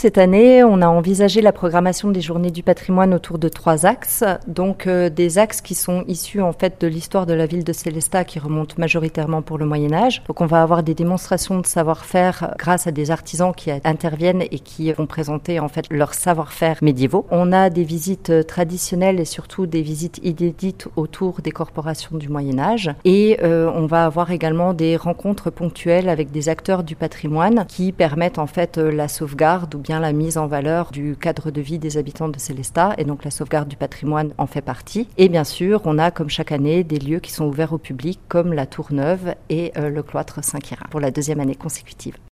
cette année, on a envisagé la programmation des journées du patrimoine autour de trois axes. Donc, euh, des axes qui sont issus en fait de l'histoire de la ville de Célestat qui remonte majoritairement pour le Moyen Âge. Donc, on va avoir des démonstrations de savoir-faire grâce à des artisans qui interviennent et qui vont présenter en fait leur savoir-faire médiévaux. On a des visites traditionnelles et surtout des visites inédites autour des corporations du Moyen Âge. Et euh, on va avoir également des rencontres ponctuelles avec des acteurs du patrimoine qui permettent en fait la sauvegarde ou la mise en valeur du cadre de vie des habitants de Célestat. Et donc la sauvegarde du patrimoine en fait partie. Et bien sûr, on a comme chaque année des lieux qui sont ouverts au public comme la Tour Neuve et euh, le cloître Saint-Quirin pour la deuxième année consécutive.